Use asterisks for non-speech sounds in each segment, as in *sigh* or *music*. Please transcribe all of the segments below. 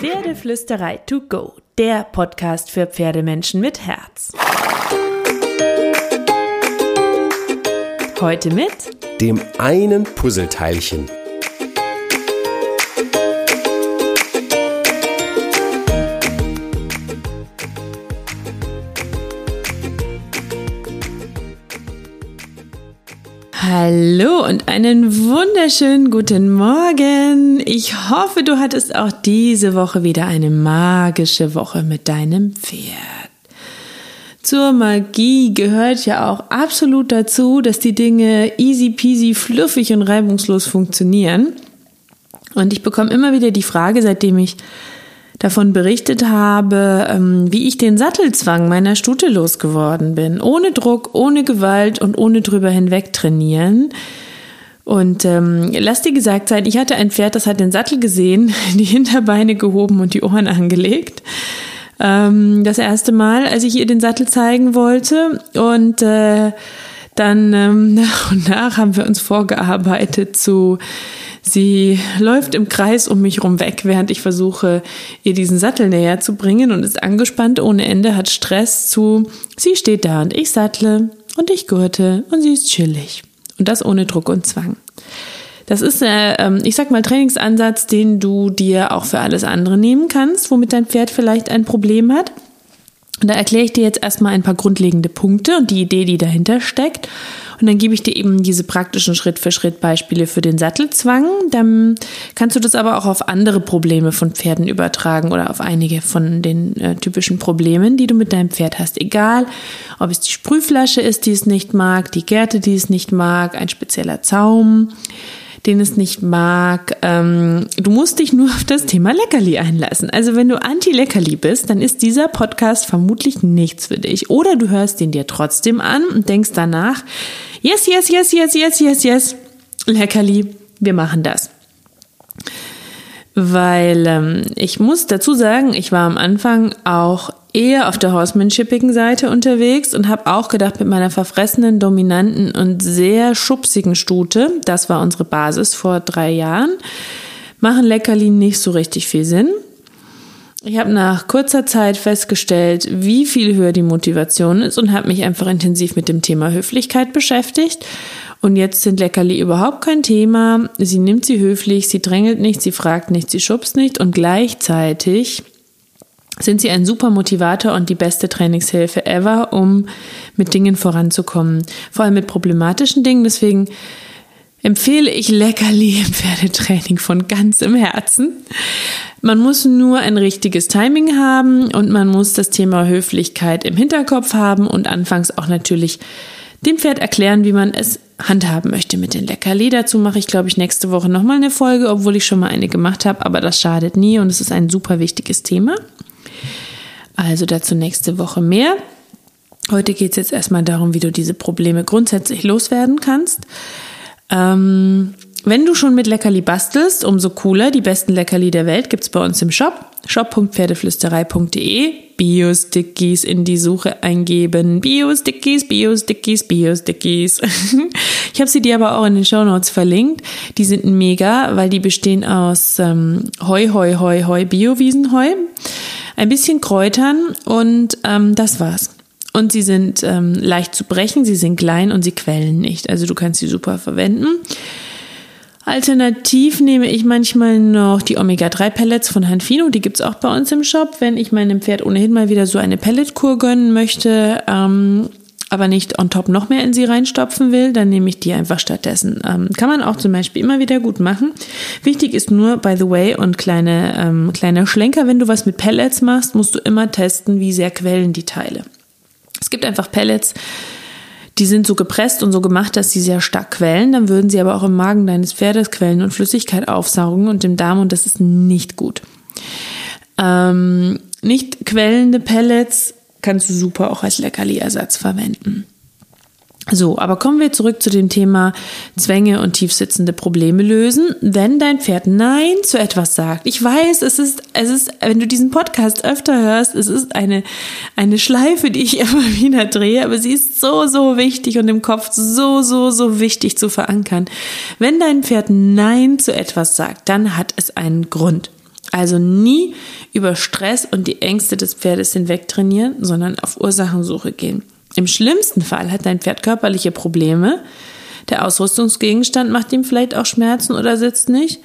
Pferdeflüsterei to go, der Podcast für Pferdemenschen mit Herz. Heute mit dem einen Puzzleteilchen. Hallo und einen wunderschönen guten Morgen. Ich hoffe, du hattest auch diese Woche wieder eine magische Woche mit deinem Pferd. Zur Magie gehört ja auch absolut dazu, dass die Dinge easy peasy, fluffig und reibungslos funktionieren. Und ich bekomme immer wieder die Frage, seitdem ich davon berichtet habe, ähm, wie ich den Sattelzwang meiner Stute losgeworden bin. Ohne Druck, ohne Gewalt und ohne drüber hinweg trainieren. Und ähm, lass dir gesagt sein, ich hatte ein Pferd, das hat den Sattel gesehen, *laughs* die Hinterbeine gehoben und die Ohren angelegt. Ähm, das erste Mal, als ich ihr den Sattel zeigen wollte. Und äh, dann ähm, *laughs* nach und nach haben wir uns vorgearbeitet zu Sie läuft im Kreis um mich rum weg, während ich versuche, ihr diesen Sattel näher zu bringen und ist angespannt ohne Ende, hat Stress zu, sie steht da und ich sattle und ich gurte und sie ist chillig. Und das ohne Druck und Zwang. Das ist, äh, ich sag mal, Trainingsansatz, den du dir auch für alles andere nehmen kannst, womit dein Pferd vielleicht ein Problem hat. Und da erkläre ich dir jetzt erstmal ein paar grundlegende Punkte und die Idee, die dahinter steckt. Und dann gebe ich dir eben diese praktischen Schritt-für-Schritt-Beispiele für den Sattelzwang. Dann kannst du das aber auch auf andere Probleme von Pferden übertragen oder auf einige von den äh, typischen Problemen, die du mit deinem Pferd hast. Egal, ob es die Sprühflasche ist, die es nicht mag, die Gärte, die es nicht mag, ein spezieller Zaum den es nicht mag. Ähm, du musst dich nur auf das Thema Leckerli einlassen. Also wenn du anti-Leckerli bist, dann ist dieser Podcast vermutlich nichts für dich. Oder du hörst ihn dir trotzdem an und denkst danach, yes, yes, yes, yes, yes, yes, yes, Leckerli, wir machen das weil ähm, ich muss dazu sagen, ich war am Anfang auch eher auf der Horsemanshippigen Seite unterwegs und habe auch gedacht, mit meiner verfressenen, dominanten und sehr schubsigen Stute, das war unsere Basis vor drei Jahren, machen Leckerli nicht so richtig viel Sinn. Ich habe nach kurzer Zeit festgestellt, wie viel höher die Motivation ist und habe mich einfach intensiv mit dem Thema Höflichkeit beschäftigt. Und jetzt sind Leckerli überhaupt kein Thema. Sie nimmt sie höflich, sie drängelt nicht, sie fragt nicht, sie schubst nicht und gleichzeitig sind sie ein super Motivator und die beste Trainingshilfe ever, um mit Dingen voranzukommen. Vor allem mit problematischen Dingen. Deswegen empfehle ich Leckerli im Pferdetraining von ganzem Herzen. Man muss nur ein richtiges Timing haben und man muss das Thema Höflichkeit im Hinterkopf haben und anfangs auch natürlich dem Pferd erklären, wie man es handhaben möchte mit den Leckerli. Dazu mache ich, glaube ich, nächste Woche nochmal eine Folge, obwohl ich schon mal eine gemacht habe, aber das schadet nie und es ist ein super wichtiges Thema. Also dazu nächste Woche mehr. Heute geht es jetzt erstmal darum, wie du diese Probleme grundsätzlich loswerden kannst. Ähm, wenn du schon mit Leckerli bastelst, umso cooler. Die besten Leckerli der Welt gibt's bei uns im Shop. shop.pferdeflüsterei.de Bio-Stickies in die Suche eingeben. Bio-Stickies, Bio-Stickies, Bio-Stickies. *laughs* ich habe sie dir aber auch in den Show Notes verlinkt. Die sind mega, weil die bestehen aus ähm, Heu, Heu, Heu, Heu, Bio-Wiesenheu ein bisschen Kräutern und ähm, das war's. Und sie sind ähm, leicht zu brechen, sie sind klein und sie quellen nicht. Also du kannst sie super verwenden. Alternativ nehme ich manchmal noch die Omega-3-Pellets von Hanfino, die gibt's auch bei uns im Shop. Wenn ich meinem Pferd ohnehin mal wieder so eine Pelletkur gönnen möchte, ähm, aber nicht on top noch mehr in sie reinstopfen will, dann nehme ich die einfach stattdessen. Ähm, kann man auch zum Beispiel immer wieder gut machen. Wichtig ist nur, by the way, und kleine, ähm, kleiner Schlenker, wenn du was mit Pellets machst, musst du immer testen, wie sehr quellen die Teile. Es gibt einfach Pellets, die sind so gepresst und so gemacht, dass sie sehr stark quellen. Dann würden sie aber auch im Magen deines Pferdes quellen und Flüssigkeit aufsaugen und im Darm und das ist nicht gut. Ähm, nicht quellende Pellets kannst du super auch als Leckerli-Ersatz verwenden. So, aber kommen wir zurück zu dem Thema Zwänge und tiefsitzende Probleme lösen. Wenn dein Pferd Nein zu etwas sagt, ich weiß, es ist, es ist, wenn du diesen Podcast öfter hörst, es ist eine, eine Schleife, die ich *laughs* immer wieder drehe, aber sie ist so, so wichtig und im Kopf so, so, so wichtig zu verankern. Wenn dein Pferd Nein zu etwas sagt, dann hat es einen Grund. Also nie über Stress und die Ängste des Pferdes hinweg trainieren, sondern auf Ursachensuche gehen. Im schlimmsten Fall hat dein Pferd körperliche Probleme. Der Ausrüstungsgegenstand macht ihm vielleicht auch Schmerzen oder sitzt nicht.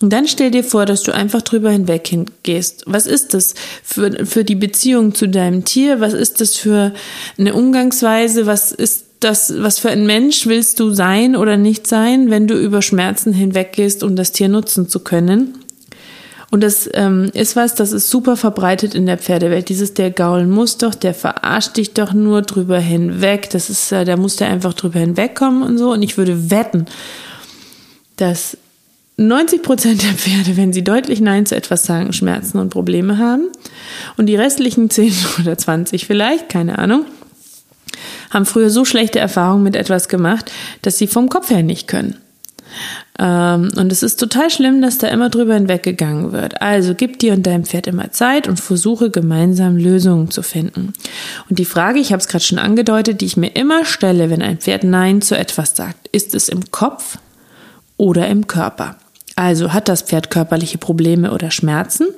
Und dann stell dir vor, dass du einfach drüber hinweg hingehst. Was ist das für, für die Beziehung zu deinem Tier? Was ist das für eine Umgangsweise? Was ist das, was für ein Mensch willst du sein oder nicht sein, wenn du über Schmerzen hinweggehst, um das Tier nutzen zu können? Und das ähm, ist was, das ist super verbreitet in der Pferdewelt. Dieses, der gaulen muss doch, der verarscht dich doch nur drüber hinweg. Das ist, äh, da muss der einfach drüber hinwegkommen und so. Und ich würde wetten, dass 90 Prozent der Pferde, wenn sie deutlich Nein zu etwas sagen, Schmerzen und Probleme haben. Und die restlichen 10 *laughs* oder 20 vielleicht, keine Ahnung, haben früher so schlechte Erfahrungen mit etwas gemacht, dass sie vom Kopf her nicht können. Ähm, und es ist total schlimm, dass da immer drüber hinweggegangen wird. Also gib dir und deinem Pferd immer Zeit und versuche gemeinsam Lösungen zu finden. Und die Frage, ich habe es gerade schon angedeutet, die ich mir immer stelle, wenn ein Pferd Nein zu etwas sagt, ist es im Kopf oder im Körper? Also hat das Pferd körperliche Probleme oder Schmerzen?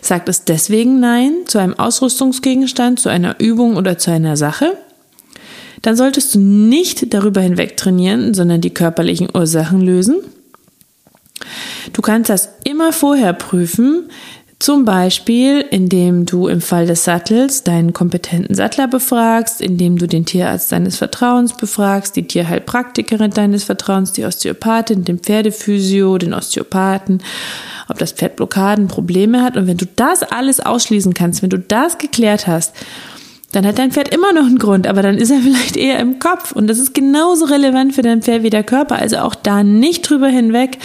Sagt es deswegen Nein zu einem Ausrüstungsgegenstand, zu einer Übung oder zu einer Sache? Dann solltest du nicht darüber hinweg trainieren, sondern die körperlichen Ursachen lösen. Du kannst das immer vorher prüfen, zum Beispiel, indem du im Fall des Sattels deinen kompetenten Sattler befragst, indem du den Tierarzt deines Vertrauens befragst, die Tierheilpraktikerin deines Vertrauens, die Osteopathin, den Pferdephysio, den Osteopathen, ob das Pferd Blockaden, Probleme hat. Und wenn du das alles ausschließen kannst, wenn du das geklärt hast, dann hat dein Pferd immer noch einen Grund, aber dann ist er *laughs* vielleicht eher im Kopf. Und das ist genauso relevant für dein Pferd wie der Körper. Also auch da nicht drüber hinweg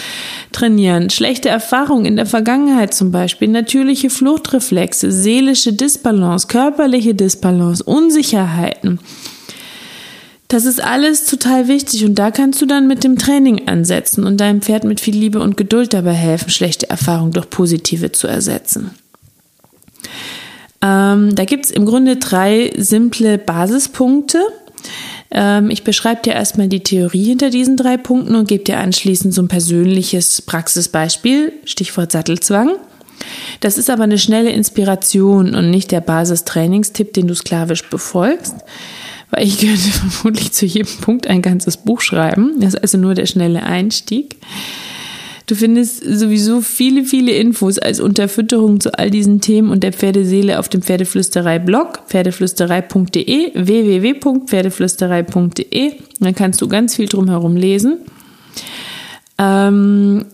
trainieren. Schlechte Erfahrungen in der Vergangenheit zum Beispiel, natürliche Fluchtreflexe, seelische Disbalance, körperliche Disbalance, Unsicherheiten. Das ist alles total wichtig und da kannst du dann mit dem Training ansetzen und deinem Pferd mit viel Liebe und Geduld dabei helfen, schlechte Erfahrungen durch positive zu ersetzen. Ähm, da gibt es im Grunde drei simple Basispunkte. Ähm, ich beschreibe dir erstmal die Theorie hinter diesen drei Punkten und gebe dir anschließend so ein persönliches Praxisbeispiel, Stichwort Sattelzwang. Das ist aber eine schnelle Inspiration und nicht der Basistrainingstipp, den du sklavisch befolgst, weil ich *laughs* könnte vermutlich zu jedem Punkt ein ganzes Buch schreiben. Das ist also nur der schnelle Einstieg. Du findest sowieso viele, viele Infos als Unterfütterung zu all diesen Themen und der Pferdeseele auf dem Pferdeflüsterei-Blog, pferdeflüsterei.de, www.pferdeflüsterei.de. Dann kannst du ganz viel drumherum lesen. Ähm,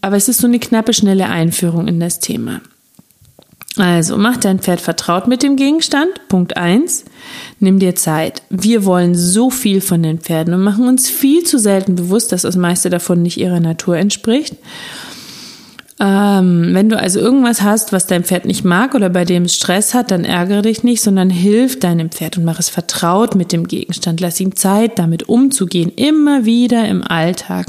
aber es ist so eine knappe, schnelle Einführung in das Thema. Also mach dein Pferd vertraut mit dem Gegenstand. Punkt eins. Nimm dir Zeit. Wir wollen so viel von den Pferden und machen uns viel zu selten bewusst, dass das meiste davon nicht ihrer Natur entspricht. Ähm, wenn du also irgendwas hast, was dein Pferd nicht mag oder bei dem es Stress hat, dann ärgere dich nicht, sondern hilf deinem Pferd und mach es vertraut mit dem Gegenstand. Lass ihm Zeit, damit umzugehen, immer wieder im Alltag.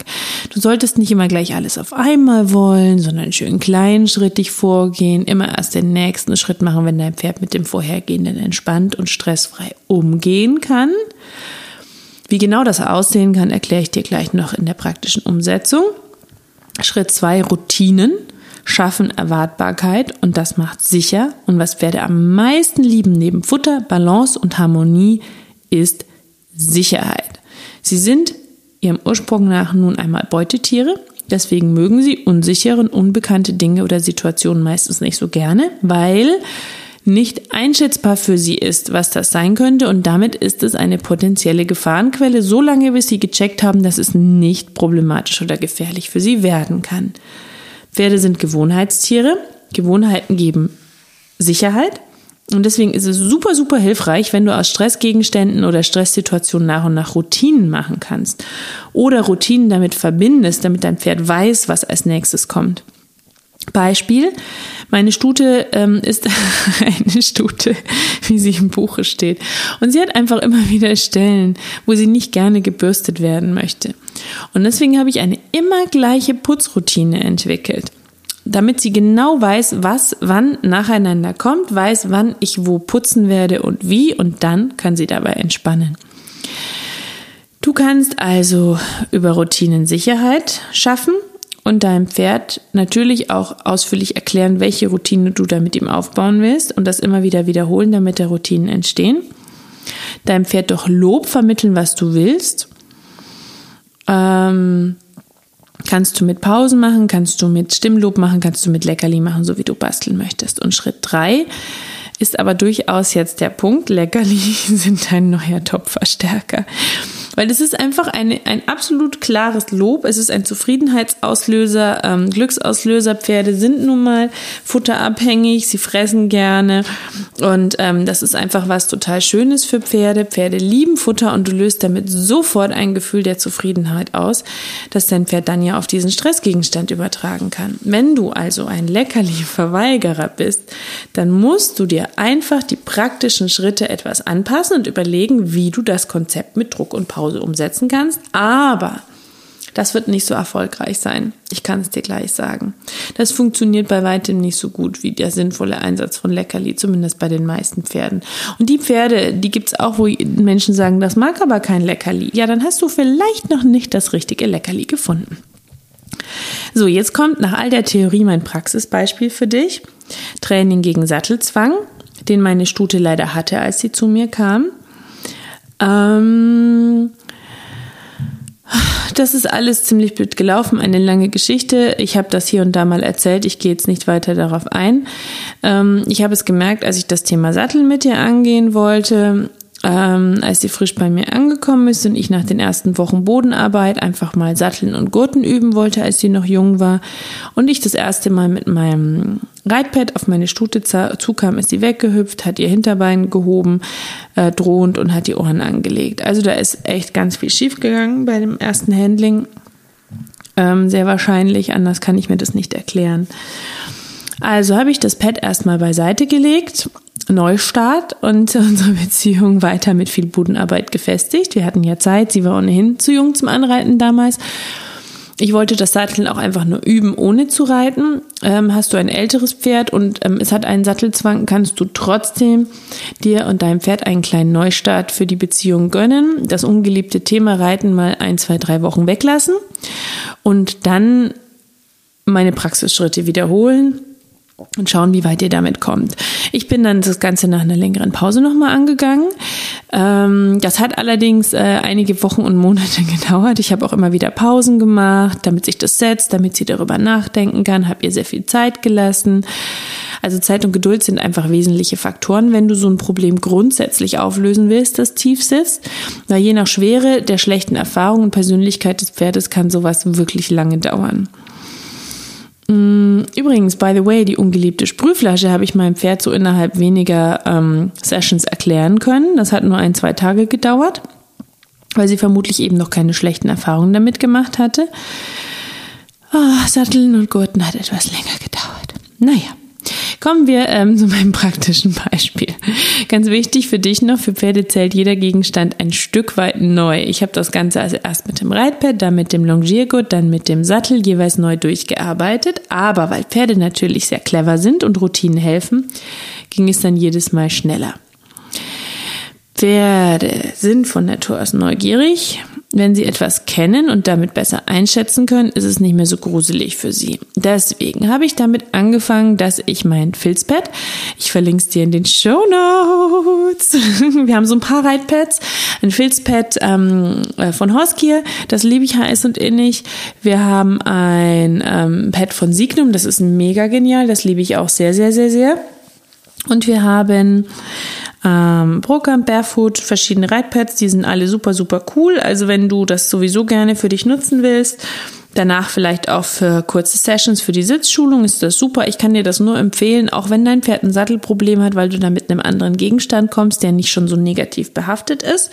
Du solltest nicht immer gleich alles auf einmal wollen, sondern schön kleinschrittig vorgehen, immer erst den nächsten Schritt machen, wenn dein Pferd mit dem vorhergehenden entspannt und stressfrei umgehen kann. Wie genau das aussehen kann, erkläre ich dir gleich noch in der praktischen Umsetzung. Schritt zwei Routinen schaffen Erwartbarkeit und das macht sicher. Und was Pferde am meisten lieben neben Futter, Balance und Harmonie ist Sicherheit. Sie sind ihrem Ursprung nach nun einmal Beutetiere. Deswegen mögen sie unsichere und unbekannte Dinge oder Situationen meistens nicht so gerne, weil nicht einschätzbar für sie ist, was das sein könnte und damit ist es eine potenzielle Gefahrenquelle, solange bis sie gecheckt haben, dass es nicht problematisch oder gefährlich für sie werden kann. Pferde sind Gewohnheitstiere. Gewohnheiten geben Sicherheit. Und deswegen ist es super, super hilfreich, wenn du aus Stressgegenständen oder Stresssituationen nach und nach Routinen machen kannst. Oder Routinen damit verbindest, damit dein Pferd weiß, was als nächstes kommt. Beispiel, meine Stute ähm, ist *laughs* eine Stute, wie sie im Buche steht. Und sie hat einfach immer wieder Stellen, wo sie nicht gerne gebürstet werden möchte. Und deswegen habe ich eine immer gleiche Putzroutine entwickelt. Damit sie genau weiß, was wann nacheinander kommt, weiß, wann ich wo putzen werde und wie, und dann kann sie dabei entspannen. Du kannst also über Routinen Sicherheit schaffen und deinem Pferd natürlich auch ausführlich erklären, welche Routine du da mit ihm aufbauen willst und das immer wieder wiederholen, damit der Routinen entstehen. Deinem Pferd doch Lob vermitteln, was du willst. Ähm, kannst du mit Pausen machen, kannst du mit Stimmlob machen, kannst du mit Leckerli machen, so wie du basteln möchtest. Und Schritt drei ist aber durchaus jetzt der Punkt, Leckerli *laughs* sind dein neuer Topverstärker. Weil es ist einfach eine, ein absolut klares Lob. Es ist ein Zufriedenheitsauslöser, ähm, Glücksauslöser. Pferde sind nun mal futterabhängig, sie fressen gerne. Und ähm, das ist einfach was total Schönes für Pferde. Pferde lieben Futter und du löst damit sofort ein Gefühl der Zufriedenheit aus, dass dein Pferd dann ja auf diesen Stressgegenstand übertragen kann. Wenn du also ein Leckerli-Verweigerer bist, dann musst du dir einfach die praktischen Schritte etwas anpassen und überlegen, wie du das Konzept mit Druck und Pause umsetzen kannst, aber das wird nicht so erfolgreich sein. Ich kann es dir gleich sagen. Das funktioniert bei weitem nicht so gut wie der sinnvolle Einsatz von Leckerli, zumindest bei den meisten Pferden. Und die Pferde, die gibt es auch, wo Menschen sagen, das mag aber kein Leckerli. Ja, dann hast du vielleicht noch nicht das richtige Leckerli gefunden. So, jetzt kommt nach all der Theorie mein Praxisbeispiel für dich. Training gegen Sattelzwang, den meine Stute leider hatte, als sie zu mir kam. Ähm, das ist alles ziemlich blöd gelaufen, eine lange Geschichte. Ich habe das hier und da mal erzählt, ich gehe jetzt nicht weiter darauf ein. Ähm, ich habe es gemerkt, als ich das Thema Sattel mit dir angehen wollte, ähm, als sie frisch bei mir angekommen ist und ich nach den ersten Wochen Bodenarbeit einfach mal Satteln und Gurten üben wollte, als sie noch jung war und ich das erste Mal mit meinem Reitpad auf meine Stute zukam, ist sie weggehüpft, hat ihr Hinterbein gehoben, äh, drohend und hat die Ohren angelegt. Also da ist echt ganz viel schiefgegangen bei dem ersten Handling. Ähm, sehr wahrscheinlich, anders kann ich mir das nicht erklären. Also habe ich das Pad erstmal beiseite gelegt Neustart und *laughs* unsere Beziehung weiter mit viel Budenarbeit gefestigt. Wir hatten ja Zeit, sie war ohnehin zu jung zum Anreiten damals. Ich wollte das Satteln auch einfach nur üben, ohne zu reiten. Ähm, hast du ein älteres Pferd und ähm, es hat einen Sattelzwang, kannst du trotzdem dir und deinem Pferd einen kleinen Neustart für die Beziehung gönnen. Das ungeliebte Thema Reiten mal ein, zwei, drei Wochen weglassen und dann meine Praxisschritte wiederholen und schauen, wie weit ihr damit kommt. Ich bin dann das Ganze nach einer längeren Pause nochmal angegangen. Ähm, das hat allerdings äh, einige Wochen und Monate *laughs* gedauert. Ich habe auch immer wieder Pausen gemacht, damit sich das setzt, damit sie darüber nachdenken kann, habe ihr sehr viel Zeit gelassen. Also Zeit und Geduld sind einfach wesentliche Faktoren, wenn du so ein Problem grundsätzlich auflösen willst, das tief sitzt. Weil je nach Schwere der schlechten Erfahrung und Persönlichkeit des Pferdes kann sowas wirklich lange dauern. Mm, übrigens, by the way, die ungeliebte Sprühflasche habe ich meinem Pferd so innerhalb weniger ähm, Sessions erklären können. Das hat nur ein, zwei Tage gedauert, weil sie vermutlich eben noch keine schlechten Erfahrungen damit gemacht hatte. Oh, Satteln und Gurten hat etwas länger gedauert. Naja. Kommen wir ähm, *laughs* zu meinem praktischen Beispiel. Ganz wichtig für dich noch, für Pferde zählt jeder Gegenstand ein Stück weit neu. Ich habe das Ganze also erst mit dem Reitpad, dann mit dem Longiergurt, dann mit dem Sattel jeweils neu durchgearbeitet. Aber weil Pferde natürlich sehr clever sind und Routinen helfen, ging es dann jedes Mal schneller. Pferde sind von Natur aus neugierig wenn sie etwas kennen und damit besser einschätzen können, ist es nicht mehr so gruselig für sie. Deswegen habe ich damit angefangen, dass ich mein Filzpad, ich verlinke es dir in den Show Notes. *laughs* Wir haben so ein paar Reitpads, ein Filzpad ähm, äh, von Horskier, das liebe ich heiß und innig. Wir haben ein ähm, Pad von Signum, das ist mega genial, das liebe ich auch sehr, sehr, sehr, sehr. Und wir haben ähm, Procamp, Barefoot, verschiedene Reitpads, die sind alle super, super cool. Also wenn du das sowieso gerne für dich nutzen willst, danach vielleicht auch für kurze Sessions für die Sitzschulung ist das super. Ich kann dir das nur empfehlen, auch wenn dein Pferd ein Sattelproblem hat, weil du da mit einem anderen Gegenstand kommst, der nicht schon so negativ behaftet ist.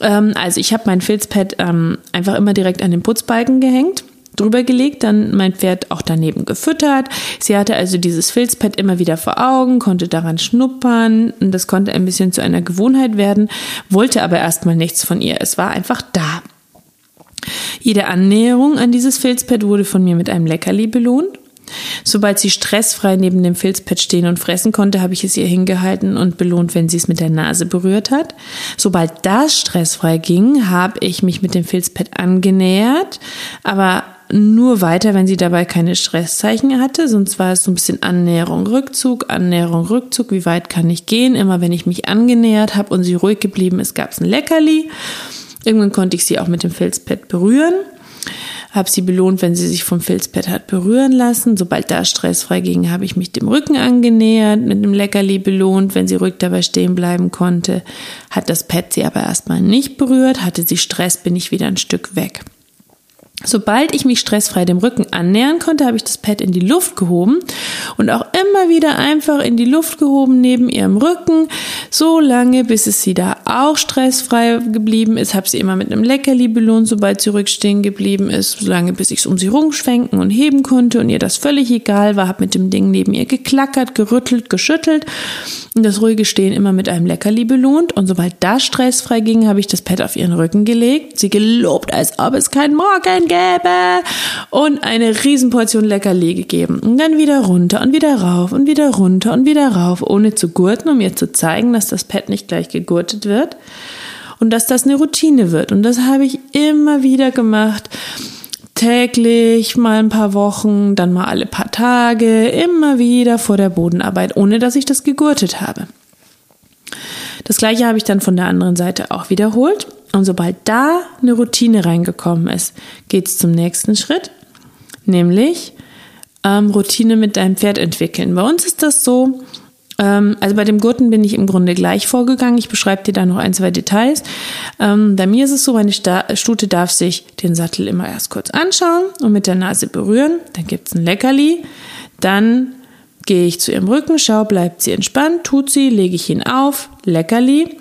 Ähm, also ich habe mein Filzpad ähm, einfach immer direkt an den Putzbalken gehängt drüber gelegt, dann mein Pferd auch daneben gefüttert. Sie hatte also dieses Filzpad immer wieder vor Augen, konnte daran schnuppern und das konnte ein bisschen zu einer Gewohnheit werden, wollte aber erstmal nichts von ihr. Es war einfach da. Jede Annäherung an dieses Filzpad wurde von mir mit einem Leckerli belohnt. Sobald sie stressfrei neben dem Filzpad stehen und fressen konnte, habe ich es ihr hingehalten und belohnt, wenn sie es mit der Nase berührt hat. Sobald das stressfrei ging, habe ich mich mit dem Filzpad angenähert, aber nur weiter, wenn sie dabei keine Stresszeichen hatte. Sonst war es so ein bisschen Annäherung, Rückzug, Annäherung, Rückzug. Wie weit kann ich gehen? Immer wenn ich mich angenähert habe und sie ruhig geblieben ist, gab es ein Leckerli. Irgendwann konnte ich sie auch mit dem Filzpad berühren habe sie belohnt, wenn sie sich vom Filzpad hat berühren lassen. Sobald da stressfrei ging, habe ich mich dem Rücken angenähert, mit einem Leckerli belohnt, wenn sie ruhig dabei stehen bleiben konnte. Hat das Pad sie aber erstmal nicht berührt, hatte sie Stress, bin ich wieder ein Stück weg. Sobald ich mich stressfrei dem Rücken annähern konnte, habe ich das Pad in die Luft gehoben und auch immer wieder einfach in die Luft gehoben neben ihrem Rücken, so lange, bis es sie da auch stressfrei geblieben ist. Habe sie immer mit einem Leckerli belohnt, sobald sie rückstehen geblieben ist, so lange, bis ich es um sie rumschwenken und heben konnte und ihr das völlig egal war. Habe mit dem Ding neben ihr geklackert, gerüttelt, geschüttelt und das ruhige Stehen immer mit einem Leckerli belohnt. Und sobald das stressfrei ging, habe ich das Pad auf ihren Rücken gelegt, sie gelobt, als ob es kein Morgen gäbe und eine Riesenportion Leckerli gegeben. Und dann wieder runter und wieder rauf und wieder runter und wieder rauf, ohne zu gurten, um ihr zu zeigen, dass das Pad nicht gleich gegurtet wird und dass das eine Routine wird. Und das habe ich immer wieder gemacht täglich, mal ein paar Wochen, dann mal alle paar Tage, immer wieder vor der Bodenarbeit, ohne dass ich das gegurtet habe. Das gleiche habe ich dann von der anderen Seite auch wiederholt. Und sobald da eine Routine reingekommen ist, geht es zum nächsten Schritt, nämlich ähm, Routine mit deinem Pferd entwickeln. Bei uns ist das so, ähm, also bei dem Gurten bin ich im Grunde gleich vorgegangen. Ich beschreibe dir da noch ein, zwei Details. Ähm, bei mir ist es so, meine Stute darf sich den Sattel immer erst kurz anschauen und mit der Nase berühren. Dann gibt es ein Leckerli. Dann gehe ich zu ihrem Rücken, schau, bleibt sie entspannt, tut sie, lege ich ihn auf, Leckerli,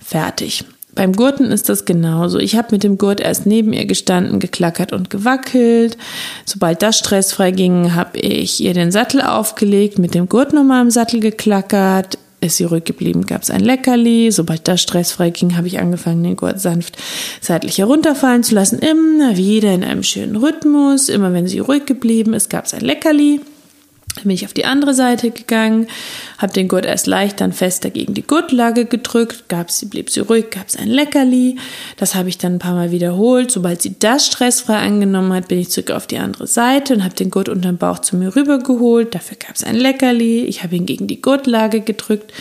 fertig. Beim Gurten ist das genauso. Ich habe mit dem Gurt erst neben ihr gestanden, geklackert und gewackelt. Sobald das stressfrei ging, habe ich ihr den Sattel aufgelegt, mit dem Gurt nochmal im Sattel geklackert. Ist sie ruhig geblieben, gab es ein Leckerli. Sobald das stressfrei ging, habe ich angefangen, den Gurt sanft seitlich herunterfallen zu lassen. Immer wieder in einem schönen Rhythmus. Immer wenn sie ruhig geblieben ist, gab es ein Leckerli. Dann bin ich auf die andere Seite gegangen, habe den Gurt erst leicht dann fester gegen die Gurtlage gedrückt, gab sie, blieb sie ruhig, gab es ein Leckerli. Das habe ich dann ein paar Mal wiederholt. Sobald sie das stressfrei angenommen hat, bin ich zurück auf die andere Seite und habe den Gurt unter dem Bauch zu mir rübergeholt. Dafür gab es ein Leckerli. Ich habe ihn gegen die Gurtlage gedrückt.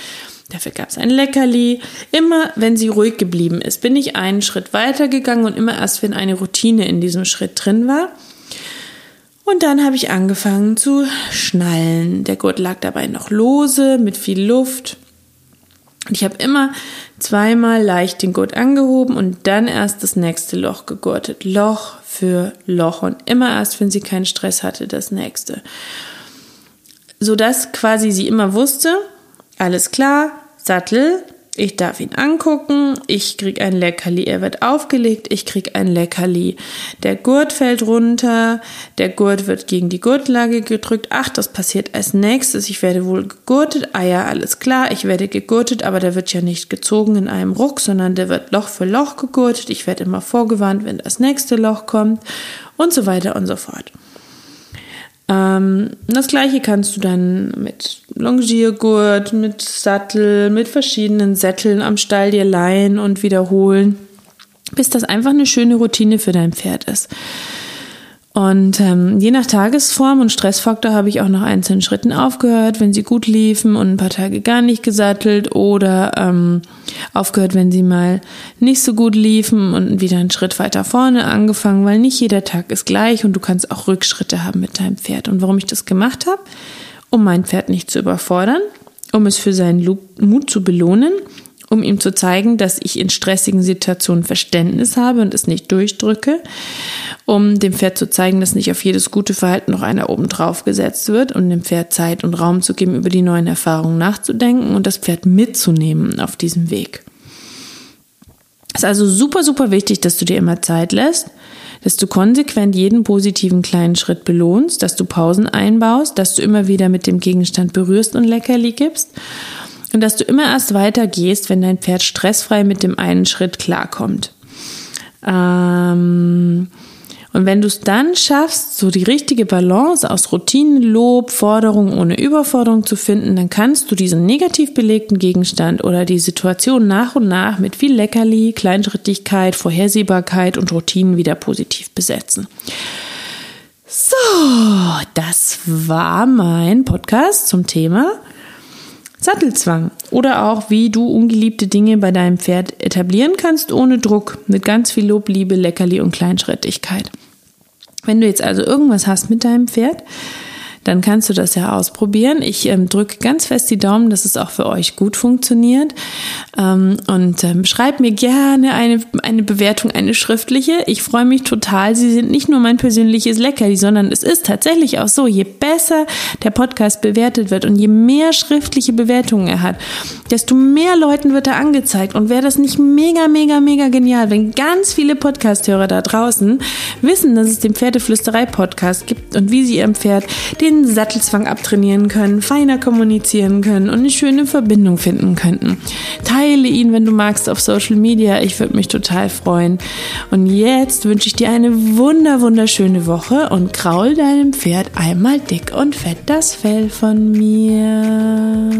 Dafür gab es ein Leckerli. Immer wenn sie ruhig geblieben ist, bin ich einen Schritt weiter gegangen und immer erst, wenn eine Routine in diesem Schritt drin war, und dann habe ich angefangen zu schnallen. Der Gurt lag dabei noch lose, mit viel Luft. Und ich habe immer zweimal leicht den Gurt angehoben und dann erst das nächste Loch gegurtet. Loch für Loch und immer erst, wenn sie keinen Stress hatte, das nächste. Sodass quasi sie immer wusste, alles klar, Sattel, ich darf ihn angucken, ich krieg ein Leckerli, er wird aufgelegt, ich krieg ein Leckerli. Der Gurt fällt runter, der Gurt wird gegen die Gurtlage gedrückt. Ach, das passiert als nächstes. Ich werde wohl gegurtet. Ah ja, alles klar, ich werde gegurtet, aber der wird ja nicht gezogen in einem Ruck, sondern der wird Loch für Loch gegurtet. Ich werde immer vorgewarnt, wenn das nächste Loch kommt und so weiter und so fort. Ähm, das gleiche kannst du dann mit Longiergurt, mit Sattel, mit verschiedenen Sätteln am Stall dir leihen und wiederholen, bis das einfach eine schöne Routine für dein Pferd ist. Und ähm, je nach Tagesform und Stressfaktor habe ich auch nach einzelnen Schritten aufgehört, wenn sie gut liefen und ein paar Tage gar nicht gesattelt oder ähm, aufgehört, wenn sie mal nicht so gut liefen und wieder einen Schritt weiter vorne angefangen, weil nicht jeder Tag ist gleich und du kannst auch Rückschritte haben mit deinem Pferd. Und warum ich das gemacht habe? Um mein Pferd nicht zu überfordern, um es für seinen Mut zu belohnen um ihm zu zeigen, dass ich in stressigen Situationen Verständnis habe und es nicht durchdrücke, um dem Pferd zu zeigen, dass nicht auf jedes gute Verhalten noch einer oben drauf gesetzt wird und dem Pferd Zeit und Raum zu geben, über die neuen Erfahrungen nachzudenken und das Pferd mitzunehmen auf diesem Weg. Es ist also super, super wichtig, dass du dir immer Zeit lässt, dass du konsequent jeden positiven kleinen Schritt belohnst, dass du Pausen einbaust, dass du immer wieder mit dem Gegenstand berührst und Leckerli gibst und dass du immer erst weitergehst, wenn dein Pferd stressfrei mit dem einen Schritt klarkommt. Ähm, und wenn du es dann schaffst, so die richtige Balance aus Routinen, Lob, Forderung ohne Überforderung zu finden, dann kannst du diesen negativ belegten Gegenstand oder die Situation nach und nach mit viel Leckerli, Kleinschrittigkeit, Vorhersehbarkeit und Routinen wieder positiv besetzen. So, das war mein Podcast zum Thema Sattelzwang oder auch wie du ungeliebte Dinge bei deinem Pferd etablieren kannst ohne Druck mit ganz viel Lob, Liebe, Leckerli und Kleinschrittigkeit. Wenn du jetzt also irgendwas hast mit deinem Pferd, dann kannst du das ja ausprobieren. Ich ähm, drücke ganz fest die Daumen, dass es auch für euch gut funktioniert. Ähm, und ähm, schreib mir gerne eine, eine Bewertung, eine schriftliche. Ich freue mich total. Sie sind nicht nur mein persönliches Leckerli, sondern es ist tatsächlich auch so, je besser der Podcast bewertet wird und je mehr schriftliche Bewertungen er hat, desto mehr Leuten wird er angezeigt. Und wäre das nicht mega, mega, mega genial, wenn ganz viele Podcasthörer da draußen wissen, dass es den Pferdeflüsterei-Podcast gibt und wie sie ihrem Pferd den den Sattelzwang abtrainieren können, feiner kommunizieren können und eine schöne Verbindung finden könnten. Teile ihn, wenn du magst, auf Social Media. Ich würde mich total freuen. Und jetzt wünsche ich dir eine wunder, wunderschöne Woche und kraul deinem Pferd einmal dick und fett das Fell von mir.